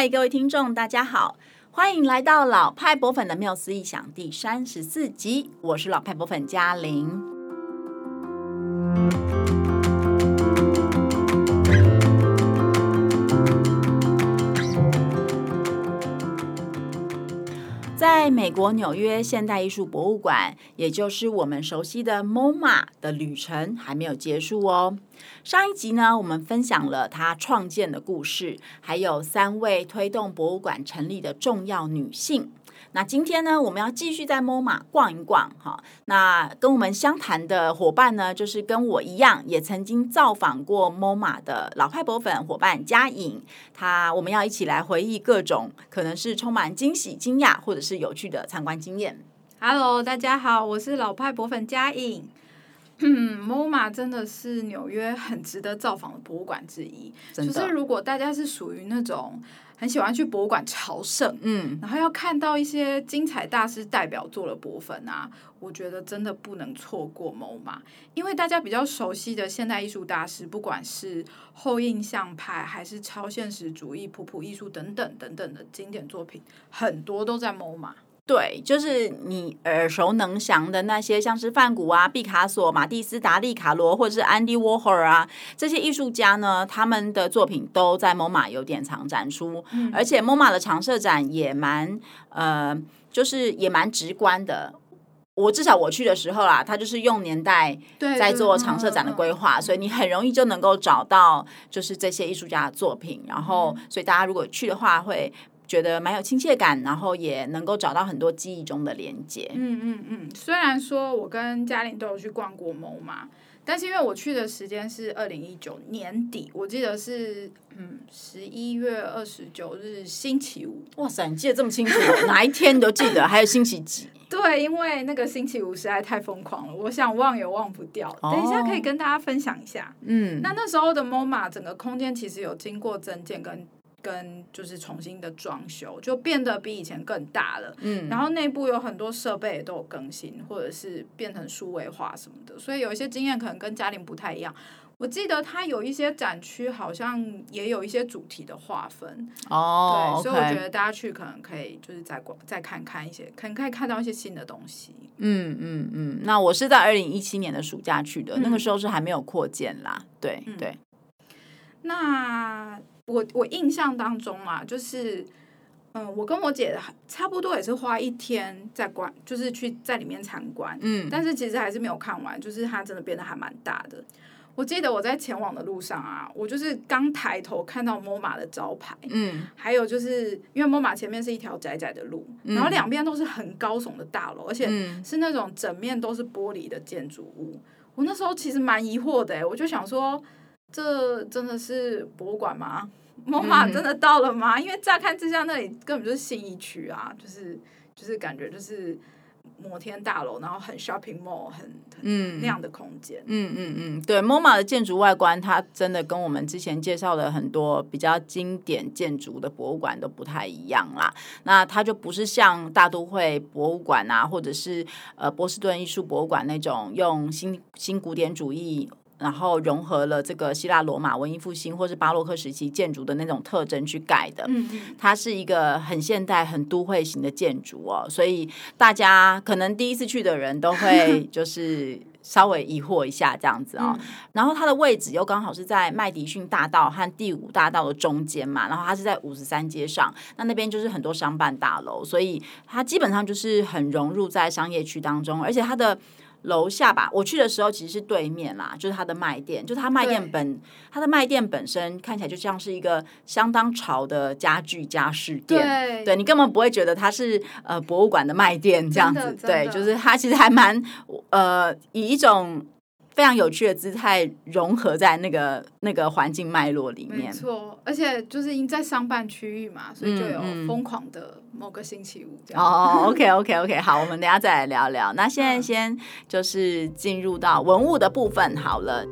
嗨，各位听众，大家好，欢迎来到老派博粉的缪斯异想第三十四集，我是老派博粉嘉玲。美国纽约现代艺术博物馆，也就是我们熟悉的 MoMA 的旅程还没有结束哦。上一集呢，我们分享了他创建的故事，还有三位推动博物馆成立的重要女性。那今天呢，我们要继续在 MoMA 逛一逛哈。那跟我们相谈的伙伴呢，就是跟我一样，也曾经造访过 MoMA 的老派博粉伙伴佳颖。他我们要一起来回忆各种可能是充满惊喜、惊讶，或者是有趣的参观经验。Hello，大家好，我是老派博粉佳颖。嗯，MoMA 真的是纽约很值得造访的博物馆之一。就是如果大家是属于那种很喜欢去博物馆朝圣，嗯，然后要看到一些精彩大师代表作的部分啊，我觉得真的不能错过 MoMA。因为大家比较熟悉的现代艺术大师，不管是后印象派还是超现实主义、普普艺术等等等等的经典作品，很多都在 MoMA。对，就是你耳熟能详的那些，像是梵谷啊、毕卡索、马蒂斯、达利、卡罗，或者是安迪沃霍尔啊，这些艺术家呢，他们的作品都在 MoMA 有典藏展出，嗯、而且 MoMA 的常设展也蛮呃，就是也蛮直观的。我至少我去的时候啦，他就是用年代在做常设展的规划，所以你很容易就能够找到就是这些艺术家的作品，然后所以大家如果去的话会。觉得蛮有亲切感，然后也能够找到很多记忆中的连接。嗯嗯嗯，虽然说我跟嘉玲都有去逛过 MoMA，但是因为我去的时间是二零一九年底，我记得是嗯十一月二十九日星期五。哇塞，你记得这么清楚，哪一天你都记得，还有星期几？对，因为那个星期五实在太疯狂了，我想忘也忘不掉。哦、等一下可以跟大家分享一下。嗯，那那时候的 MoMA 整个空间其实有经过增建跟。跟就是重新的装修，就变得比以前更大了。嗯，然后内部有很多设备也都有更新，或者是变成数位化什么的。所以有一些经验可能跟嘉玲不太一样。我记得它有一些展区，好像也有一些主题的划分。哦，对.所以我觉得大家去可能可以就是再逛再看看一些，可能可以看到一些新的东西。嗯嗯嗯。那我是在二零一七年的暑假去的，嗯，那个时候是还没有扩建啦。对，嗯，对。那。我我印象当中嘛，就是，嗯，我跟我姐差不多也是花一天在观，就是去在里面参观，嗯，但是其实还是没有看完，就是它真的变得还蛮大的。我记得我在前往的路上啊，我就是刚抬头看到 MoMA 的招牌，嗯，还有就是因为 MoMA 前面是一条窄窄的路，嗯，然后两边都是很高耸的大楼，而且是那种整面都是玻璃的建筑物。我那时候其实蛮疑惑的，我就想说，这真的是博物馆吗？MoMA 真的到了吗？因为乍看之下，那里根本就是新一区啊，就是就是感觉就是摩天大楼，然后很 shopping mall，很很那样的空间。嗯嗯嗯，对，MoMA 的建筑外观，它真的跟我们之前介绍的很多比较经典建筑的博物馆都不太一样啦。那它就不是像大都会博物馆啊，或者是呃波士顿艺术博物馆那种用新新古典主义。然后融合了这个希腊罗马文艺复兴或是巴洛克时期建筑的那种特征去盖的，嗯，它是一个很现代、很都会型的建筑哦，所以大家可能第一次去的人都会 就是稍微疑惑一下这样子哦。然后它的位置又刚好是在麦迪逊大道和第五大道的中间嘛，然后它是在五十三街上，那那边就是很多商办大楼，所以它基本上就是很融入在商业区当中，而且它的。楼下吧，我去的时候其实是对面啦，就是它的卖店，就是它卖店本，它的卖店本身看起来就像是一个相当潮的家具家饰店，对，对你根本不会觉得它是呃博物馆的卖店这样子，对，就是它其实还蛮呃以一种。非常有趣的姿态融合在那个那个环境脉络里面，没错，而且就是因在商办区域嘛，所以就有疯狂的某个星期五这样。哦，OK OK OK，好，我们等下再来聊聊。那现在先就是进入到文物的部分好了。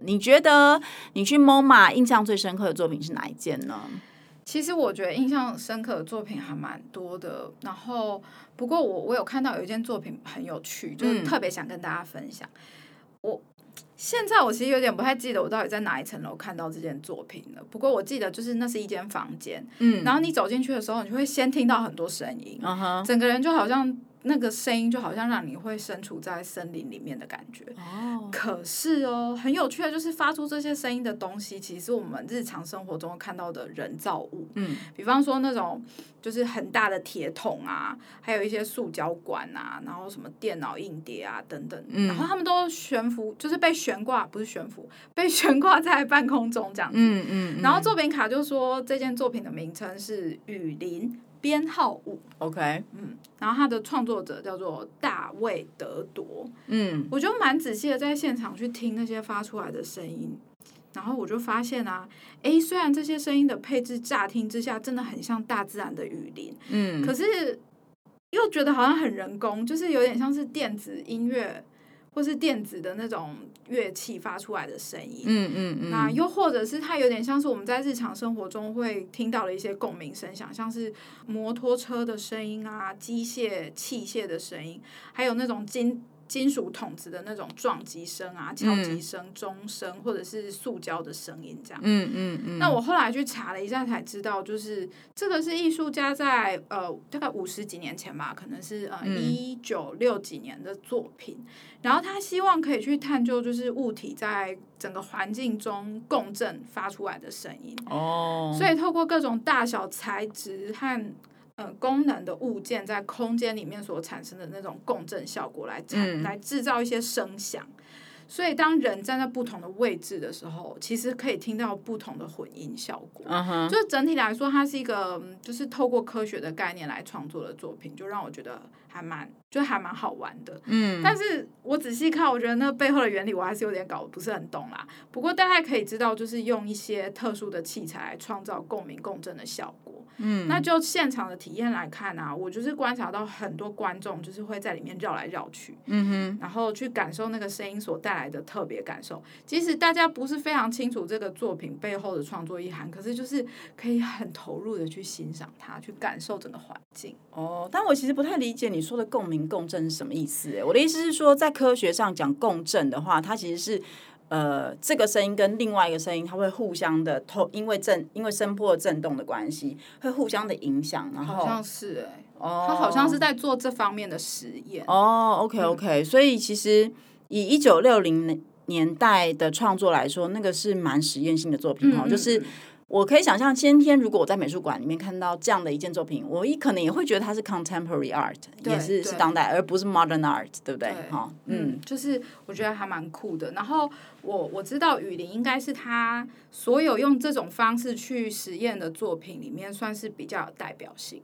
你觉得你去 MoMA 印象最深刻的作品是哪一件呢？其实我觉得印象深刻的作品还蛮多的，然后不过我我有看到有一件作品很有趣，就是特别想跟大家分享。嗯、我现在我其实有点不太记得我到底在哪一层楼看到这件作品了。不过我记得就是那是一间房间，嗯，然后你走进去的时候，你就会先听到很多声音，嗯哼，整个人就好像。那个声音就好像让你会身处在森林里面的感觉。哦。可是哦，很有趣的就是发出这些声音的东西，其实是我们日常生活中看到的人造物。嗯。比方说那种就是很大的铁桶啊，还有一些塑胶管啊，然后什么电脑硬碟啊等等。嗯。然后他们都悬浮，就是被悬挂，不是悬浮，被悬挂在半空中这样子。嗯嗯，嗯。然后作品卡就说这件作品的名称是《雨林》。编号五，OK，嗯，然后它的创作者叫做大卫德铎，嗯，我就蛮仔细的在现场去听那些发出来的声音，然后我就发现啊，诶，虽然这些声音的配置乍听之下真的很像大自然的雨林，嗯，可是又觉得好像很人工，就是有点像是电子音乐。或是电子的那种乐器发出来的声音，嗯嗯嗯，那又或者是它有点像是我们在日常生活中会听到的一些共鸣声响，像是摩托车的声音啊、机械器械的声音，还有那种金。金属筒子的那种撞击声啊、敲击声、钟声，或者是塑胶的声音，这样。嗯嗯嗯。那我后来去查了一下，才知道，就是这个是艺术家在呃大概五十几年前吧，可能是呃一九六几年的作品。然后他希望可以去探究，就是物体在整个环境中共振发出来的声音。哦。所以透过各种大小材质和。呃，功能的物件在空间里面所产生的那种共振效果来产，嗯、来制造一些声响。所以，当人站在不同的位置的时候，其实可以听到不同的混音效果。Uh huh. 就是整体来说，它是一个就是透过科学的概念来创作的作品，就让我觉得还蛮就还蛮好玩的。嗯，但是我仔细看，我觉得那背后的原理我还是有点搞不是很懂啦。不过大概可以知道，就是用一些特殊的器材来创造共鸣共振的效果。嗯，那就现场的体验来看啊，我就是观察到很多观众就是会在里面绕来绕去，嗯哼，然后去感受那个声音所带来的特别感受。即使大家不是非常清楚这个作品背后的创作意涵，可是就是可以很投入的去欣赏它，去感受整个环境。哦，但我其实不太理解你说的共鸣共振是什么意思？哎，我的意思是说，在科学上讲共振的话，它其实是。呃，这个声音跟另外一个声音，它会互相的透，因为震，因为声波震动的关系，会互相的影响。然后好像是哎、欸，哦，他好像是在做这方面的实验。哦，OK OK，、嗯、所以其实以一九六零年代的创作来说，那个是蛮实验性的作品哈，嗯、就是。我可以想象，今天如果我在美术馆里面看到这样的一件作品，我一可能也会觉得它是 contemporary art，也是是当代，而不是 modern art，对不对？哈，嗯，就是我觉得还蛮酷的。然后我我知道雨林应该是他所有用这种方式去实验的作品里面，算是比较有代表性。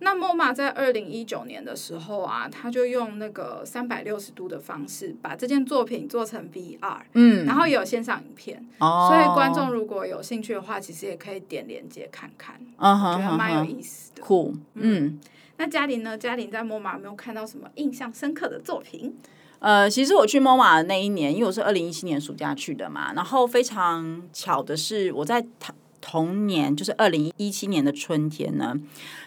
那 MoMA 在二零一九年的时候啊，他就用那个三百六十度的方式把这件作品做成 VR，嗯，然后也有线上影片，哦，所以观众如果有兴趣的话，其实也可以点链接看看，觉得蛮有意思的，酷，嗯。那嘉玲呢？嘉玲在 MoMA 有没有看到什么印象深刻的作品？呃，其实我去 MoMA 的那一年，因为我是二零一七年暑假去的嘛，然后非常巧的是，我在台。同年就是二零一七年的春天呢，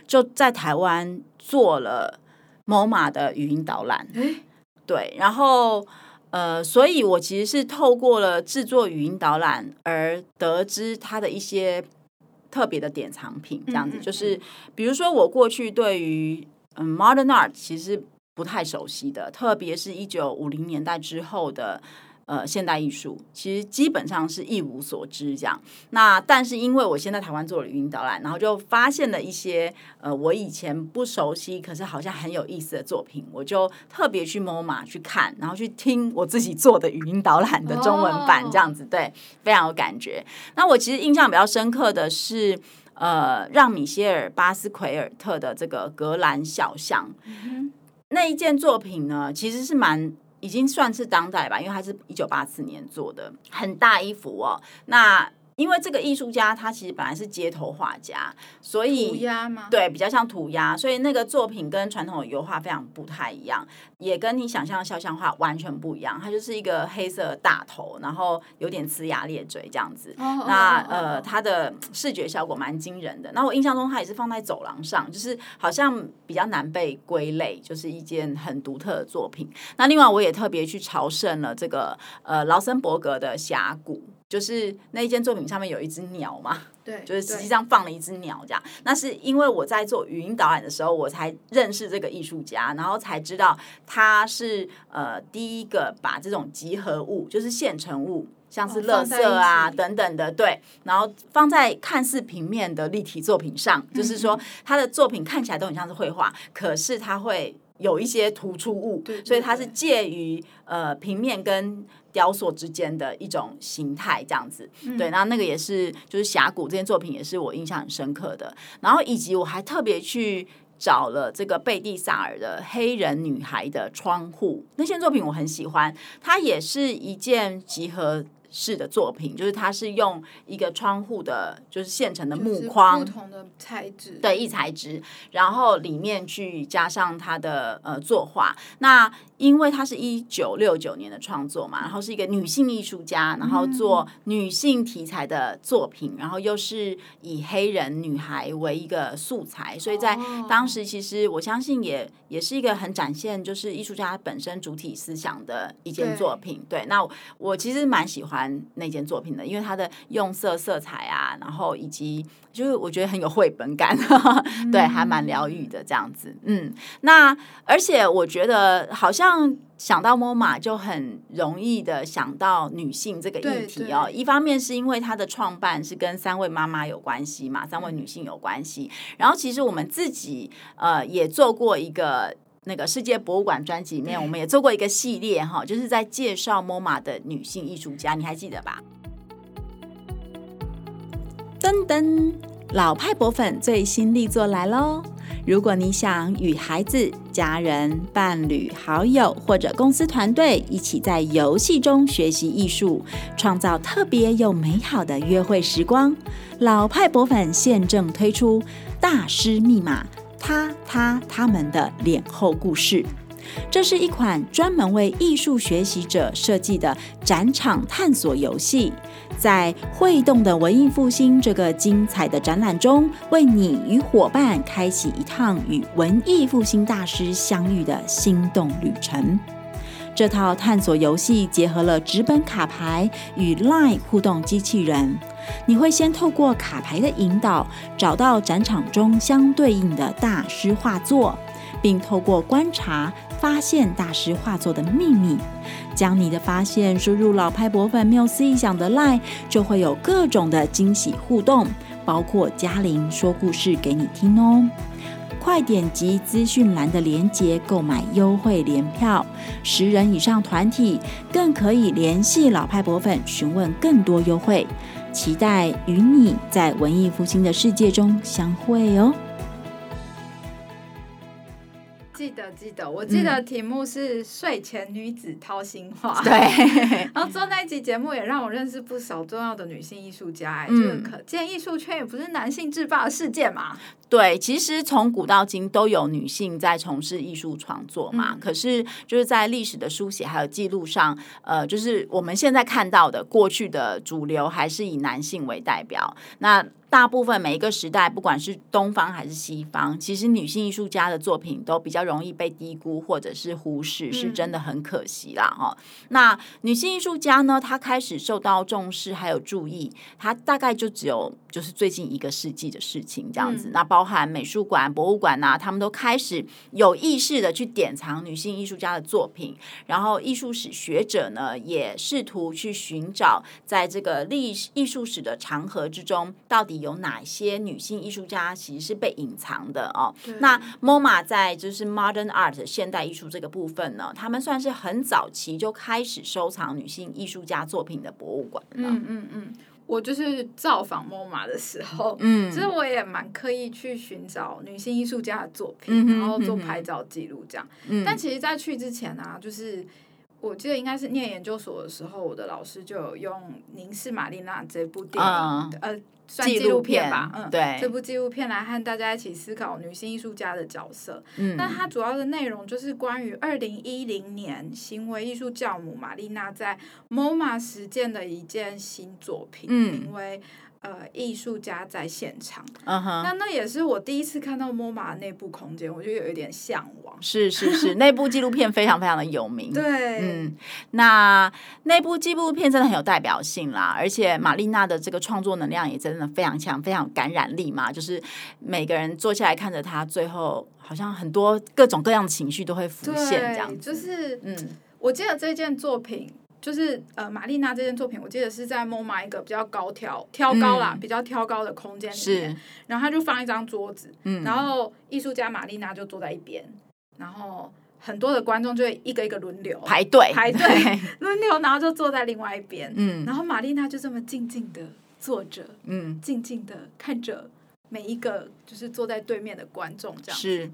就在台湾做了 MoMA 的语音导览。诶对，然后呃，所以我其实是透过了制作语音导览而得知它的一些特别的典藏品，这样子。嗯嗯嗯，就是比如说我过去对于嗯 Modern Art 其实不太熟悉的，特别是一九五零年代之后的。呃，现代艺术其实基本上是一无所知这样。那但是因为我先在台湾做了语音导览，然后就发现了一些呃我以前不熟悉，可是好像很有意思的作品，我就特别去 MoMA 去看，然后去听我自己做的语音导览的中文版这样子，对，非常有感觉。那我其实印象比较深刻的是，呃，让米歇尔巴斯奎尔特的这个格兰小巷，嗯、那一件作品呢，其实是蛮。已经算是当代吧，因为它是一九八四年做的，很大一幅哦。那因为这个艺术家他其实本来是街头画家，所以涂鸦吗？对，比较像涂鸦，所以那个作品跟传统的油画非常不太一样，也跟你想象的肖像画完全不一样。它就是一个黑色大头，然后有点呲牙咧嘴这样子。Oh, 那 oh, oh, oh, oh. 呃，它的视觉效果蛮惊人的。那我印象中它也是放在走廊上，就是好像比较难被归类，就是一件很独特的作品。那另外我也特别去朝圣了这个呃劳森伯格的峡谷。就是那一件作品上面有一只鸟嘛，对，就是实际上放了一只鸟这样。那是因为我在做语音导览的时候，我才认识这个艺术家，然后才知道他是呃第一个把这种集合物，就是现成物，像是垃圾啊等等的，对，然后放在看似平面的立体作品上，就是说他的作品看起来都很像是绘画，可是他会有一些突出物，所以它是介于呃平面跟。雕塑之间的一种形态，这样子，嗯、对，然后那个也是，就是峡谷这件作品也是我印象很深刻的。然后以及我还特别去找了这个贝蒂萨尔的黑人女孩的窗户那件作品，我很喜欢，它也是一件集合式的作品，就是它是用一个窗户的，就是现成的木框，不同的材质，对，异材质，然后里面去加上它的呃作画，那。因为他是一九六九年的创作嘛，然后是一个女性艺术家，然后做女性题材的作品，然后又是以黑人女孩为一个素材，所以在当时其实我相信也也是一个很展现就是艺术家本身主体思想的一件作品。对，对，那我，我其实蛮喜欢那件作品的，因为它的用色、色彩啊，然后以及就是我觉得很有绘本感，对，还蛮疗愈的这样子。嗯，那而且我觉得好像。像想到 MoMA 就很容易的想到女性这个议题哦。一方面是因为它的创办是跟三位妈妈有关系嘛，三位女性有关系。然后其实我们自己呃也做过一个那个世界博物馆专辑里面，我们也做过一个系列哈，就是在介绍 MoMA 的女性艺术家，你还记得吧？噔噔，老派博粉最新力作来喽！如果你想与孩子、家人、伴侣、好友或者公司团队一起在游戏中学习艺术，创造特别又美好的约会时光，老派博粉现正推出《大师密码》，他、他、他们的脸后故事。这是一款专门为艺术学习者设计的展场探索游戏，在会动的文艺复兴这个精彩的展览中，为你与伙伴开启一趟与文艺复兴大师相遇的心动旅程。这套探索游戏结合了纸本卡牌与 LINE 互动机器人，你会先透过卡牌的引导，找到展场中相对应的大师画作，并透过观察。发现大师画作的秘密，将你的发现输入老派博粉缪斯意想的 LINE，就会有各种的惊喜互动，包括嘉玲说故事给你听哦。快点击资讯栏的链接购买优惠联票，十人以上团体更可以联系老派博粉询问更多优惠。期待与你在文艺复兴的世界中相会哦。记得记得，我记得题目是睡前女子掏心话。对，然后做那一集节目也让我认识不少重要的女性艺术家，哎、嗯，就是可见艺术圈也不是男性制霸的世界嘛。对，其实从古到今都有女性在从事艺术创作嘛。嗯、可是就是在历史的书写还有记录上，呃，就是我们现在看到的过去的主流还是以男性为代表。那大部分每一个时代，不管是东方还是西方，其实女性艺术家的作品都比较容易被低估或者是忽视，是真的很可惜啦哈。嗯、那女性艺术家呢，她开始受到重视还有注意，她大概就只有就是最近一个世纪的事情这样子。嗯、那包含美术馆、博物馆呐、啊，他们都开始有意识的去典藏女性艺术家的作品，然后艺术史学者呢，也试图去寻找在这个历艺术史的长河之中，到底。有哪些女性艺术家其实是被隐藏的哦？那 MoMA 在就是 Modern Art 现代艺术这个部分呢，他们算是很早期就开始收藏女性艺术家作品的博物馆。嗯嗯嗯，我就是造访 MoMA 的时候，嗯，其实我也蛮刻意去寻找女性艺术家的作品，嗯、然后做拍照记录这样。嗯、但其实，在去之前呢、啊，就是。我记得应该是念研究所的时候，我的老师就有用《凝视玛丽娜》这部电影，嗯、呃，算纪录片吧，嗯，对，这部纪录片来和大家一起思考女性艺术家的角色。嗯，那它主要的内容就是关于二零一零年行为艺术教母玛丽娜在 MoMA 实践的一件新作品，嗯，名为。呃，艺术家在现场，uh huh. 那那也是我第一次看到 MoMA 的内部空间，我就有一点向往。是是是，那部纪录片非常非常的有名。对，嗯，那那部纪录片真的很有代表性啦，而且玛丽娜的这个创作能量也真的非常强，非常有感染力嘛。就是每个人坐下来看着她，最后好像很多各种各样的情绪都会浮现，这样就是，嗯，我记得这件作品。就是呃，玛丽娜这件作品，我记得是在 MoMA 一个比较高挑挑高啦，嗯、比较挑高的空间里面，是然后他就放一张桌子，嗯、然后艺术家玛丽娜就坐在一边，然后很多的观众就会一个一个轮流排队排队轮流，然后就坐在另外一边，嗯，然后玛丽娜就这么静静的坐着，嗯，静静的看着每一个就是坐在对面的观众，这样是。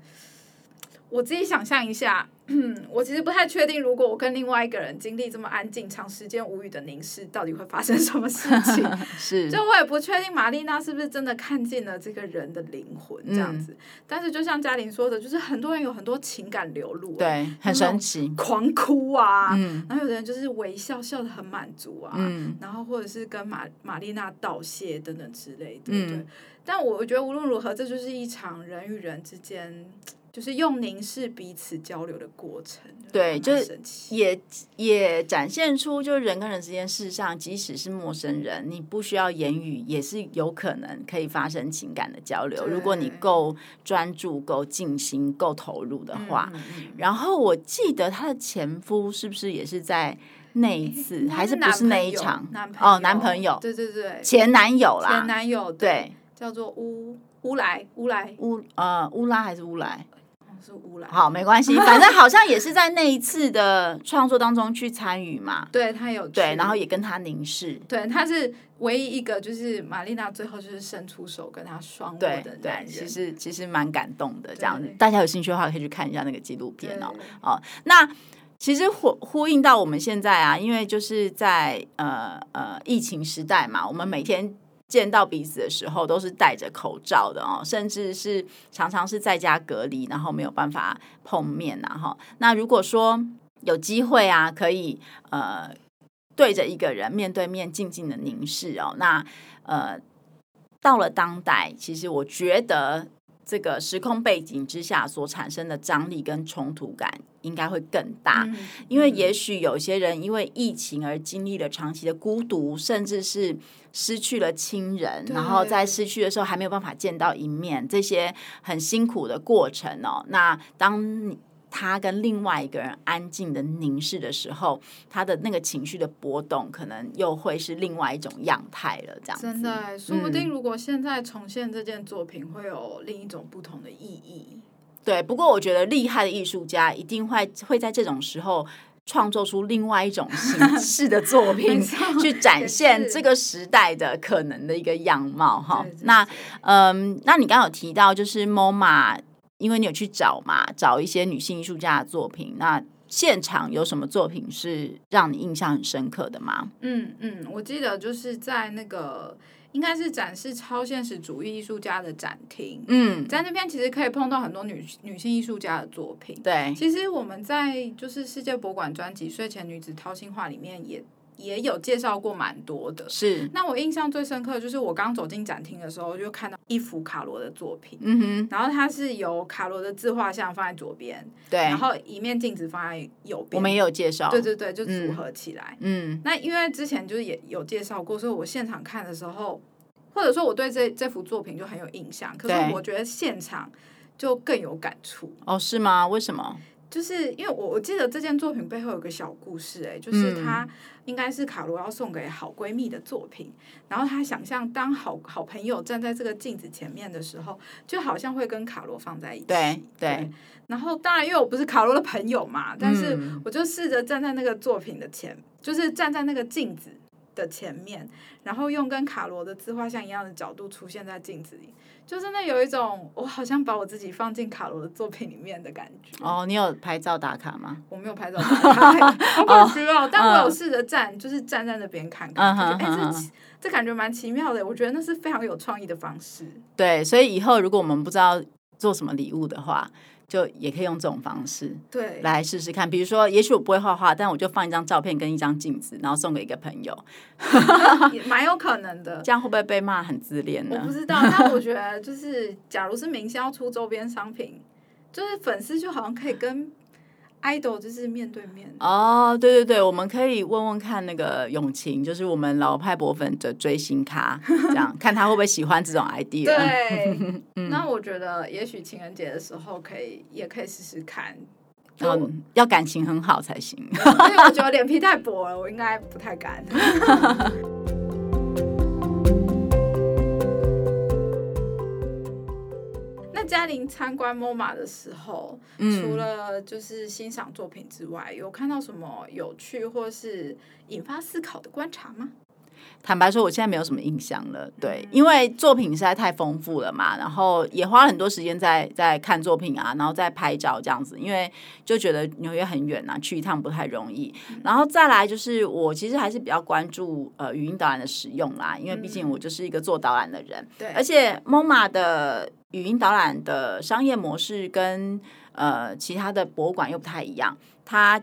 我自己想象一下，嗯，我其实不太确定，如果我跟另外一个人经历这么安静、长时间无语的凝视，到底会发生什么事情？是，就我也不确定玛丽娜是不是真的看见了这个人的灵魂这样子。嗯、但是就像嘉玲说的，就是很多人有很多情感流露，对，很神奇，狂哭啊，嗯、然后有的人就是微笑，笑的很满足啊，嗯、然后或者是跟玛玛丽娜道谢等等之类的。但我觉得无论如何，这就是一场人与人之间。就是用凝视彼此交流的过程，对，就是也也展现出，就是人跟人之间，事实上，即使是陌生人，你不需要言语，也是有可能可以发生情感的交流。如果你够专注、够静心、够投入的话。嗯嗯、然后我记得她的前夫是不是也是在那一次，还是不是那一场？哦，男朋友，对对对，前男友啦，前男友，对，对叫做乌乌来乌来乌呃乌拉还是乌来？是乌来，好，没关系，反正好像也是在那一次的创作当中去参与嘛。对，他有对，然后也跟他凝视。对，他是唯一一个，就是玛丽娜最后就是伸出手跟他双握的男人。其实其实蛮感动的。这样子，大家有兴趣的话可以去看一下那个纪录片哦。哦，那其实呼呼应到我们现在啊，因为就是在呃呃疫情时代嘛，我们每天。见到彼此的时候都是戴着口罩的哦，甚至是常常是在家隔离，然后没有办法碰面呐哈。那如果说有机会啊，可以呃对着一个人面对面静静的凝视哦，那呃到了当代，其实我觉得。这个时空背景之下所产生的张力跟冲突感应该会更大，嗯、因为也许有些人因为疫情而经历了长期的孤独，甚至是失去了亲人，然后在失去的时候还没有办法见到一面，这些很辛苦的过程哦。那当你。他跟另外一个人安静的凝视的时候，他的那个情绪的波动，可能又会是另外一种样态了。这样子，真的，说不定如果现在重现这件作品，会有另一种不同的意义。嗯、对，不过我觉得厉害的艺术家一定会会在这种时候创作出另外一种形 式的作品，去展现这个时代的可能的一个样貌。哈，那嗯，那你刚刚有提到就是 MoMA。因为你有去找嘛，找一些女性艺术家的作品，那现场有什么作品是让你印象很深刻的吗？嗯嗯，我记得就是在那个应该是展示超现实主义艺术家的展厅，嗯，在那边其实可以碰到很多女女性艺术家的作品。对，其实我们在就是世界博物馆专辑《睡前女子掏心话》里面也。也有介绍过蛮多的，是。那我印象最深刻的就是我刚走进展厅的时候，就看到一幅卡罗的作品，嗯哼，然后它是由卡罗的自画像放在左边，对，然后一面镜子放在右边，我们也有介绍，对对对，就组合起来，嗯。那因为之前就是也有介绍过，所以我现场看的时候，或者说我对这这幅作品就很有印象，可是我觉得现场就更有感触。哦，是吗？为什么？就是因为我我记得这件作品背后有个小故事，哎，就是他应该是卡罗要送给好闺蜜的作品，嗯、然后他想象当好好朋友站在这个镜子前面的时候，就好像会跟卡罗放在一起。对对，对。然后当然因为我不是卡罗的朋友嘛，但是我就试着站在那个作品的前，就是站在那个镜子的前面，然后用跟卡罗的自画像一样的角度出现在镜子里，就真的有一种我好像把我自己放进卡罗的作品里面的感觉。哦，你有拍照打卡吗？我没有拍照打卡，我不需要，但我有试着站，就是站在那边看看，哎、嗯，这这感觉蛮奇妙的。我觉得那是非常有创意的方式。对，所以以后如果我们不知道做什么礼物的话。就也可以用这种方式，对，来试试看。比如说，也许我不会画画，但我就放一张照片跟一张镜子，然后送给一个朋友，也蛮有可能的。这样会不会被骂很自恋呢？我不知道，但我觉得就是，假如是明星要出周边商品，就是粉丝就好像可以跟。Idol 就是面对面哦，对对对，我们可以问问看那个永晴，就是我们老派博粉的追星咖，这样 看他会不会喜欢这种 idea。对，嗯、那我觉得也许情人节的时候可以，也可以试试看。嗯，要感情很好才行。因为我觉得脸皮太薄了，我应该不太敢。嘉玲参观 MoMA 的时候，嗯，除了就是欣赏作品之外，有看到什么有趣或是引发思考的观察吗？坦白说，我现在没有什么印象了。对，因为作品实在太丰富了嘛，然后也花了很多时间在在看作品啊，然后再拍照这样子。因为就觉得纽约很远啊，去一趟不太容易。然后再来就是，我其实还是比较关注呃语音导览的使用啦，因为毕竟我就是一个做导览的人。对，而且 MoMA 的语音导览的商业模式跟呃其他的博物馆又不太一样，它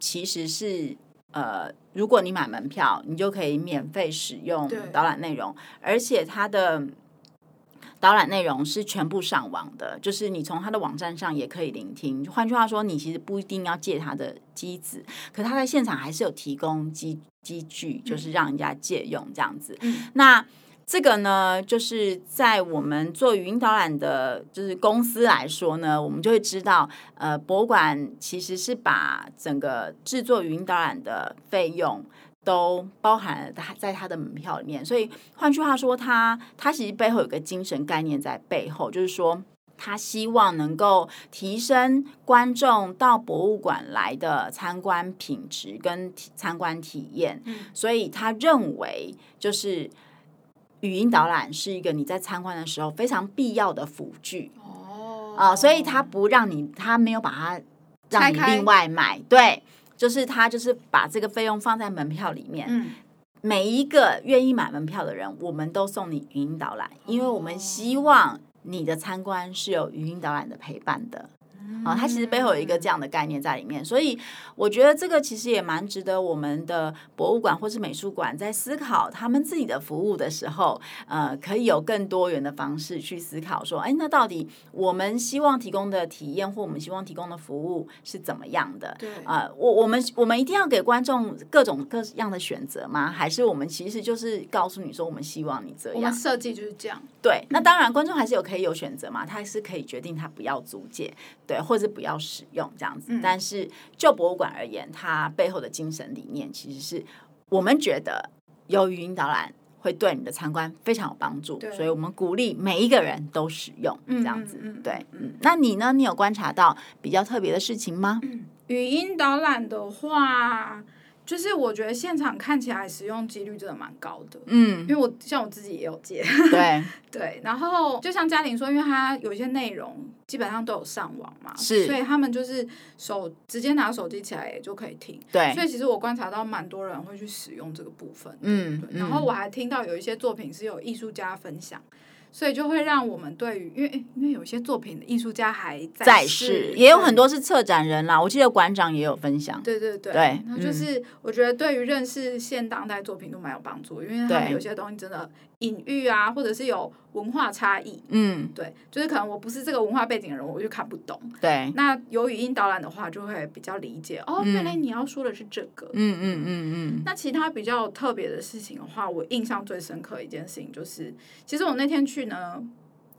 其实是。呃，如果你买门票，你就可以免费使用导览内容，而且它的导览内容是全部上网的，就是你从它的网站上也可以聆听。换句话说，你其实不一定要借它的机子，可它在现场还是有提供机机具，就是让人家借用这样子。嗯、那这个呢，就是在我们做语音导览的，就是公司来说呢，我们就会知道，呃，博物馆其实是把整个制作语音导览的费用都包含了在它的门票里面。所以换句话说，它它其实背后有个精神概念在背后，就是说，他希望能够提升观众到博物馆来的参观品质跟参观体验。嗯，所以他认为就是。语音导览是一个你在参观的时候非常必要的辅具。哦，啊、呃，所以他不让你，他没有把它让你另外买，对，就是他就是把这个费用放在门票里面。嗯，每一个愿意买门票的人，我们都送你语音导览，因为我们希望你的参观是有语音导览的陪伴的。啊，它其实背后有一个这样的概念在里面，所以我觉得这个其实也蛮值得我们的博物馆或是美术馆在思考他们自己的服务的时候，呃，可以有更多元的方式去思考，说，哎，那到底我们希望提供的体验或我们希望提供的服务是怎么样的？对啊，我我们我们一定要给观众各种各样的选择吗？还是我们其实就是告诉你说，我们希望你这样，我们设计就是这样。对，那当然观众还是有可以有选择嘛，他还是可以决定他不要租借，对。或者不要使用这样子，嗯、但是就博物馆而言，它背后的精神理念其实是我们觉得有语音导览会对你的参观非常有帮助，所以我们鼓励每一个人都使用这样子。嗯、对，嗯，那你呢？你有观察到比较特别的事情吗？嗯、语音导览的话。就是我觉得现场看起来使用几率真的蛮高的，嗯，因为我像我自己也有接，对。对，然后就像嘉玲说，因为他有一些内容基本上都有上网嘛，是，所以他们就是手直接拿手机起来也就可以听，对，所以其实我观察到蛮多人会去使用这个部分，嗯，对，然后我还听到有一些作品是有艺术家分享。所以就会让我们对于，因为因为有些作品的艺术家还在世，在世也有很多是策展人啦。我记得馆长也有分享，对对对，对，那就是我觉得对于认识现当代作品都蛮有帮助，因为他们有些东西真的隐喻啊，或者是有。文化差异，嗯，对，就是可能我不是这个文化背景的人，我就看不懂。对，那有语音导览的话，就会比较理解。哦，原来你要说的是这个。嗯嗯嗯嗯。那其他比较特别的事情的话，我印象最深刻一件事情就是，其实我那天去呢，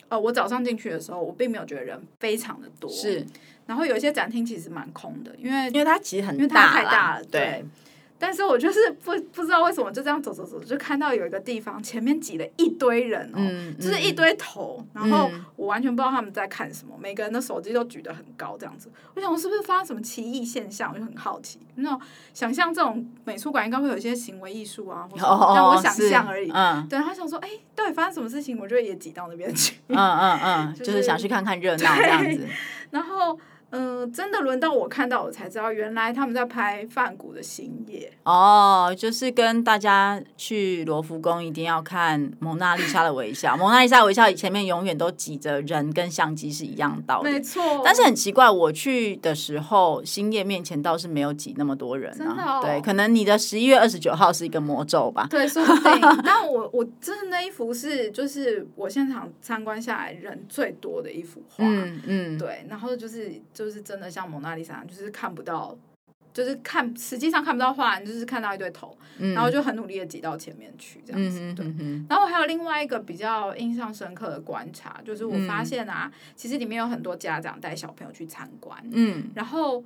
呃，我早上进去的时候，我并没有觉得人非常的多。是。然后有一些展厅其实蛮空的，因为因为它其实很大，因为它太大了。对。对但是我就是不不知道为什么就这样走走走，就看到有一个地方前面挤了一堆人哦，嗯嗯、就是一堆头，然后我完全不知道他们在看什么，每个人的手机都举得很高，这样子。我想我是不是发生什么奇异现象？我就很好奇，那种想象这种美术馆应该会有一些行为艺术啊，或者让我想象而已。嗯，对他想说，哎，到底发生什么事情？我就也挤到那边去。嗯嗯嗯，就是、就是想去看看热闹这样子。然后。嗯、呃，真的轮到我看到，我才知道原来他们在拍梵谷的星夜哦，就是跟大家去罗浮宫一定要看蒙娜丽莎的微笑，蒙娜丽莎微笑前面永远都挤着人跟相机是一样道理，没错。但是很奇怪，我去的时候星夜面前倒是没有挤那么多人啊，真的哦、对，可能你的十一月二十九号是一个魔咒吧？对，说不定。但我我真的那一幅是就是我现场参观下来人最多的一幅画，嗯嗯，对，然后就是。就是真的像蒙娜丽莎，就是看不到，就是看实际上看不到画，就是看到一堆头，嗯、然后就很努力的挤到前面去这样子。对，然后还有另外一个比较印象深刻的观察，就是我发现啊，嗯、其实里面有很多家长带小朋友去参观，嗯，然后。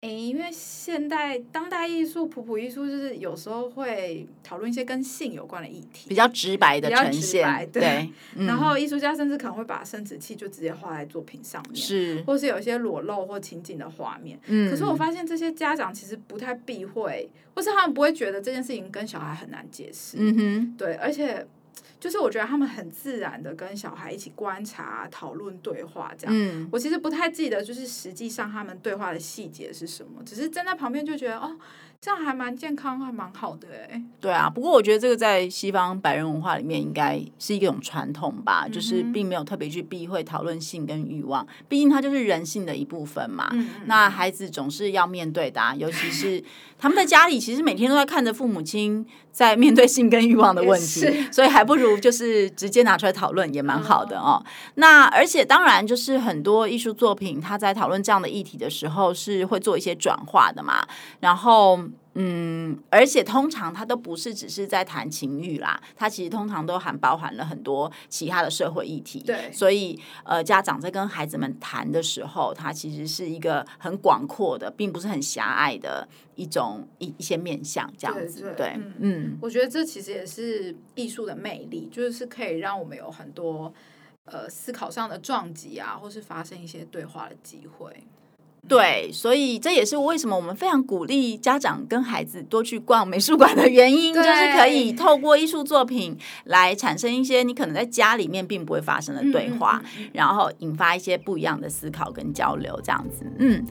诶，因为现代当代艺术、普普艺术，就是有时候会讨论一些跟性有关的议题，比较直白的呈现，对。对嗯、然后艺术家甚至可能会把生殖器就直接画在作品上面，是，或是有一些裸露或情景的画面。嗯。可是我发现这些家长其实不太避讳，或是他们不会觉得这件事情跟小孩很难解释。嗯哼。对，而且。就是我觉得他们很自然的跟小孩一起观察、讨论、对话这样。嗯，我其实不太记得，就是实际上他们对话的细节是什么，只是站在旁边就觉得哦。这样还蛮健康，还蛮好的哎。对啊，不过我觉得这个在西方白人文化里面应该是一种传统吧，嗯、就是并没有特别去避讳讨论性跟欲望，毕竟它就是人性的一部分嘛。那孩子总是要面对的、啊，尤其是他们在家里，其实每天都在看着父母亲在面对性跟欲望的问题，所以还不如就是直接拿出来讨论也蛮好的哦。嗯、那而且当然就是很多艺术作品，他在讨论这样的议题的时候是会做一些转化的嘛，然后。嗯，而且通常他都不是只是在谈情欲啦，他其实通常都含包含了很多其他的社会议题。对，所以呃，家长在跟孩子们谈的时候，它其实是一个很广阔的，并不是很狭隘的一种一一些面向这样子。对，对，对，嗯，嗯，我觉得这其实也是艺术的魅力，就是可以让我们有很多呃思考上的撞击啊，或是发生一些对话的机会。对，所以这也是为什么我们非常鼓励家长跟孩子多去逛美术馆的原因，就是可以透过艺术作品来产生一些你可能在家里面并不会发生的对话，嗯嗯嗯，然后引发一些不一样的思考跟交流，这样子，嗯。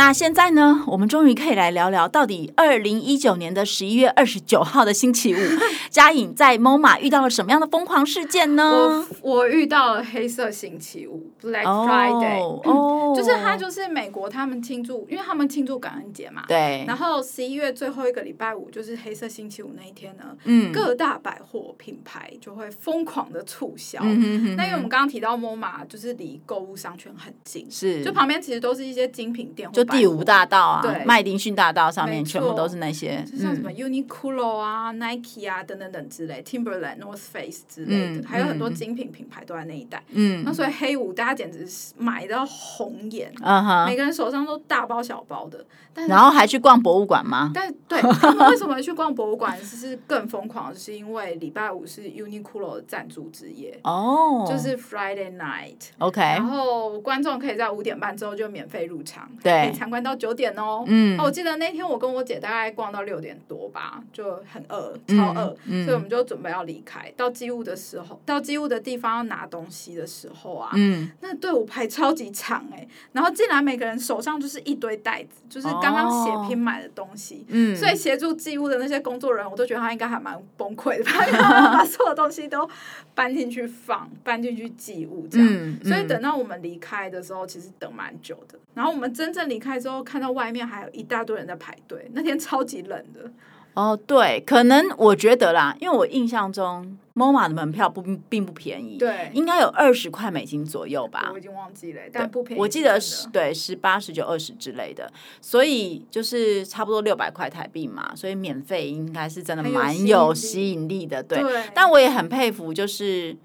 那现在呢，我们终于可以来聊聊，到底二零一九年的十一月二十九号的星期五，嘉颖在 MoMA 遇到了什么样的疯狂事件呢？我我遇到了黑色星期五 （Black Friday），哦，嗯、就是他就是美国他们庆祝，因为他们庆祝感恩节嘛。对。然后十一月最后一个礼拜五就是黑色星期五那一天呢，嗯，各大百货品牌就会疯狂的促销。嗯、哼哼哼，那因为我们刚刚提到 MoMA 就是离购物商圈很近，是，就旁边其实都是一些精品店。就第五大道啊，对，麦迪逊大道上面全部都是那些，就像什么 Uniqlo 啊、Nike 啊等等等之类，Timberland、North Face 之类的，还有很多精品品牌都在那一带。嗯，那所以黑五大家简直是买到红眼，嗯哼，每个人手上都大包小包的。但然后还去逛博物馆吗？但对他们为什么去逛博物馆是更疯狂，是因为礼拜五是 Uniqlo 的赞助之夜。哦，就是 Friday night，OK，然后观众可以在五点半之后就免费入场，对，参观到。到九点哦，嗯，我记得那天我跟我姐大概逛到六点多吧，就很饿，超饿，所以我们就准备要离开。到机务的时候，到机务的地方要拿东西的时候啊，嗯，那队伍排超级长哎，然后进来每个人手上就是一堆袋子，就是刚刚血拼买的东西，嗯，所以协助机务的那些工作人员，我都觉得他应该还蛮崩溃的 他把所有东西都搬进去放，搬进去寄物这样，所以等到我们离开的时候，其实等蛮久的。然后我们真正离开之后，看到外面还有一大堆人在排队。那天超级冷的。哦，对，可能我觉得啦，因为我印象中 MoMA 的门票不并不便宜，对，应该有二十块美金左右吧。我已经忘记了，但不便宜。我记得是对十八、十九、二十之类的，所以就是差不多六百块台币嘛。所以免费应该是真的蛮有吸引力的，对。对，但我也很佩服，就是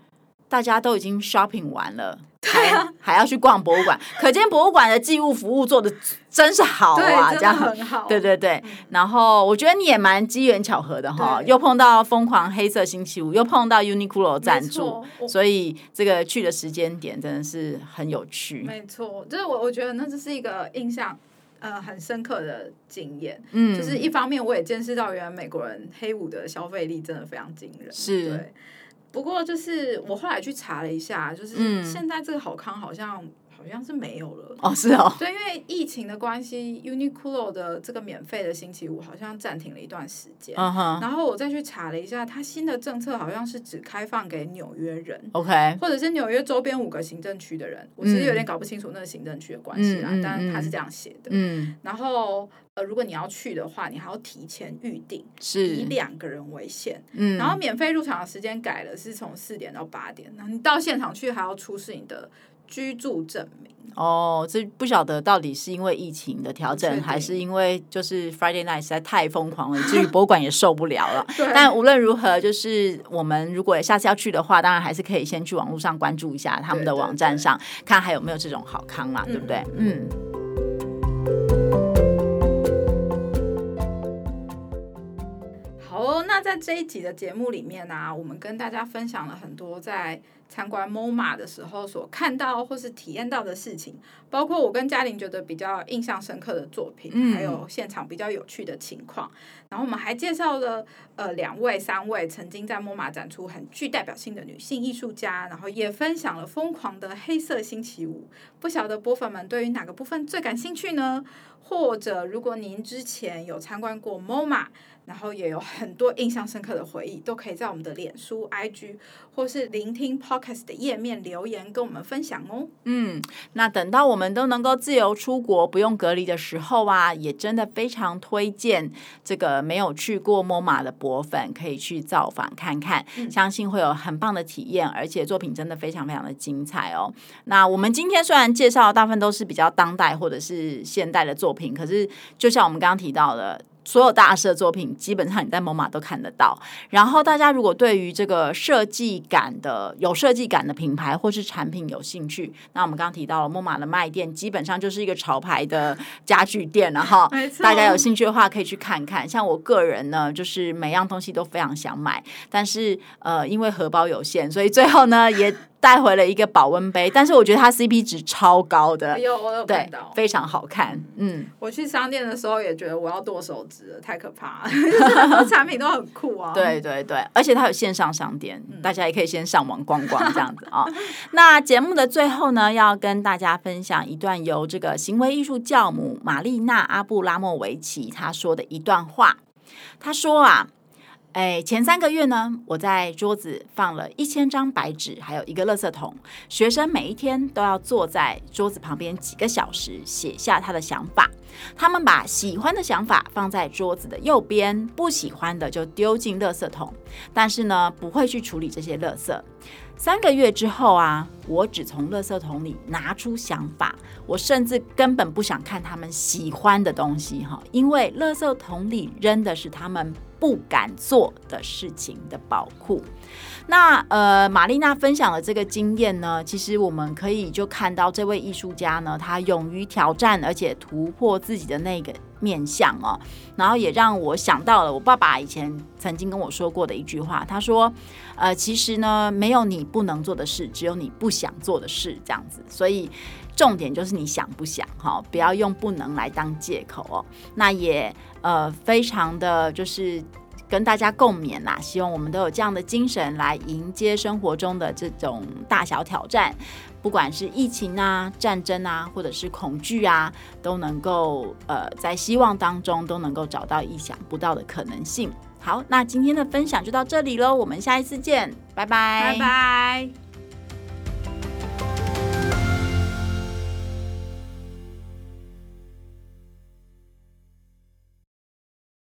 大家都已经 shopping 完了。还 还要去逛博物馆，可见博物馆的寄物服务做的真是好啊，这样。很好。对对对，然后我觉得你也蛮机缘巧合的哈，又碰到疯狂黑色星期五，又碰到 Uniqlo 赞助，所以这个去的时间点真的是很有趣。没错，就是我我觉得那这是一个印象。呃，很深刻的经验，嗯，就是一方面我也见识到，原来美国人黑五的消费力真的非常惊人，是，对。不过就是我后来去查了一下，就是现在这个好康好像。好像是没有了哦，是哦，对，因为疫情的关系，Uniqlo 的这个免费的星期五好像暂停了一段时间。Uh huh. 然后我再去查了一下，它新的政策好像是只开放给纽约人，OK，或者是纽约周边五个行政区的人。我其实有点搞不清楚那个行政区的关系啦，嗯、但是他是这样写的。嗯，然后呃，如果你要去的话，你还要提前预定，是以两个人为限。嗯，然后免费入场的时间改了，是从四点到八点。那你到现场去还要出示你的。居住证明哦，这不晓得到底是因为疫情的调整，还是因为就是 Friday night 实在太疯狂了，至于博物馆也受不了了。但无论如何，就是我们如果下次要去的话，当然还是可以先去网络上关注一下他们的网站上，对对对，看还有没有这种好康嘛，嗯、对不对？嗯。好，那在这一集的节目里面呢、啊，我们跟大家分享了很多在。参观 MoMA 的时候所看到或是体验到的事情，包括我跟嘉玲觉得比较印象深刻的作品，嗯、还有现场比较有趣的情况。然后我们还介绍了呃两位、三位曾经在 MoMA 展出很具代表性的女性艺术家，然后也分享了疯狂的黑色星期五。不晓得波粉们对于哪个部分最感兴趣呢？或者如果您之前有参观过 MoMA，然后也有很多印象深刻的回忆，都可以在我们的脸书、IG 或是聆听 Podcast 的页面留言跟我们分享哦。嗯，那等到我们都能够自由出国、不用隔离的时候啊，也真的非常推荐这个没有去过 MoMA 的博粉可以去造访看看，嗯、相信会有很棒的体验，而且作品真的非常非常的精彩哦。那我们今天虽然介绍的大部分都是比较当代或者是现代的作品，可是就像我们刚刚提到的。所有大师的作品，基本上你在 MoMA 都看得到。然后大家如果对于这个设计感的、有设计感的品牌或是产品有兴趣，那我们刚刚提到了 MoMA 的卖店，基本上就是一个潮牌的家具店了哈。大家有兴趣的话，可以去看看。像我个人呢，就是每样东西都非常想买，但是呃，因为荷包有限，所以最后呢也。带回了一个保温杯，但是我觉得它 CP 值超高的，有我有看到，对，非常好看。嗯，我去商店的时候也觉得我要剁手指了，太可怕了。很 多产品都很酷啊，对对对，而且它有线上商店，嗯、大家也可以先上网逛逛这样子啊、哦。那节目的最后呢，要跟大家分享一段由这个行为艺术教母玛丽娜阿布拉莫维奇她说的一段话。她说啊。哎，前三个月呢，我在桌子放了一千张白纸，还有一个垃圾桶。学生每一天都要坐在桌子旁边几个小时，写下他的想法。他们把喜欢的想法放在桌子的右边，不喜欢的就丢进垃圾桶。但是呢，不会去处理这些垃圾。三个月之后啊，我只从垃圾桶里拿出想法。我甚至根本不想看他们喜欢的东西哈，因为垃圾桶里扔的是他们。不敢做的事情的宝库。那呃，玛丽娜分享的这个经验呢，其实我们可以就看到这位艺术家呢，他勇于挑战，而且突破自己的那个面相哦。然后也让我想到了我爸爸以前曾经跟我说过的一句话，他说：“呃，其实呢，没有你不能做的事，只有你不想做的事。”这样子，所以重点就是你想不想哈，不要用不能来当借口哦。那也。呃，非常的就是跟大家共勉啦，希望我们都有这样的精神来迎接生活中的这种大小挑战，不管是疫情啊、战争啊，或者是恐惧啊，都能够呃在希望当中都能够找到意想不到的可能性。好，那今天的分享就到这里喽，我们下一次见，拜拜，拜拜。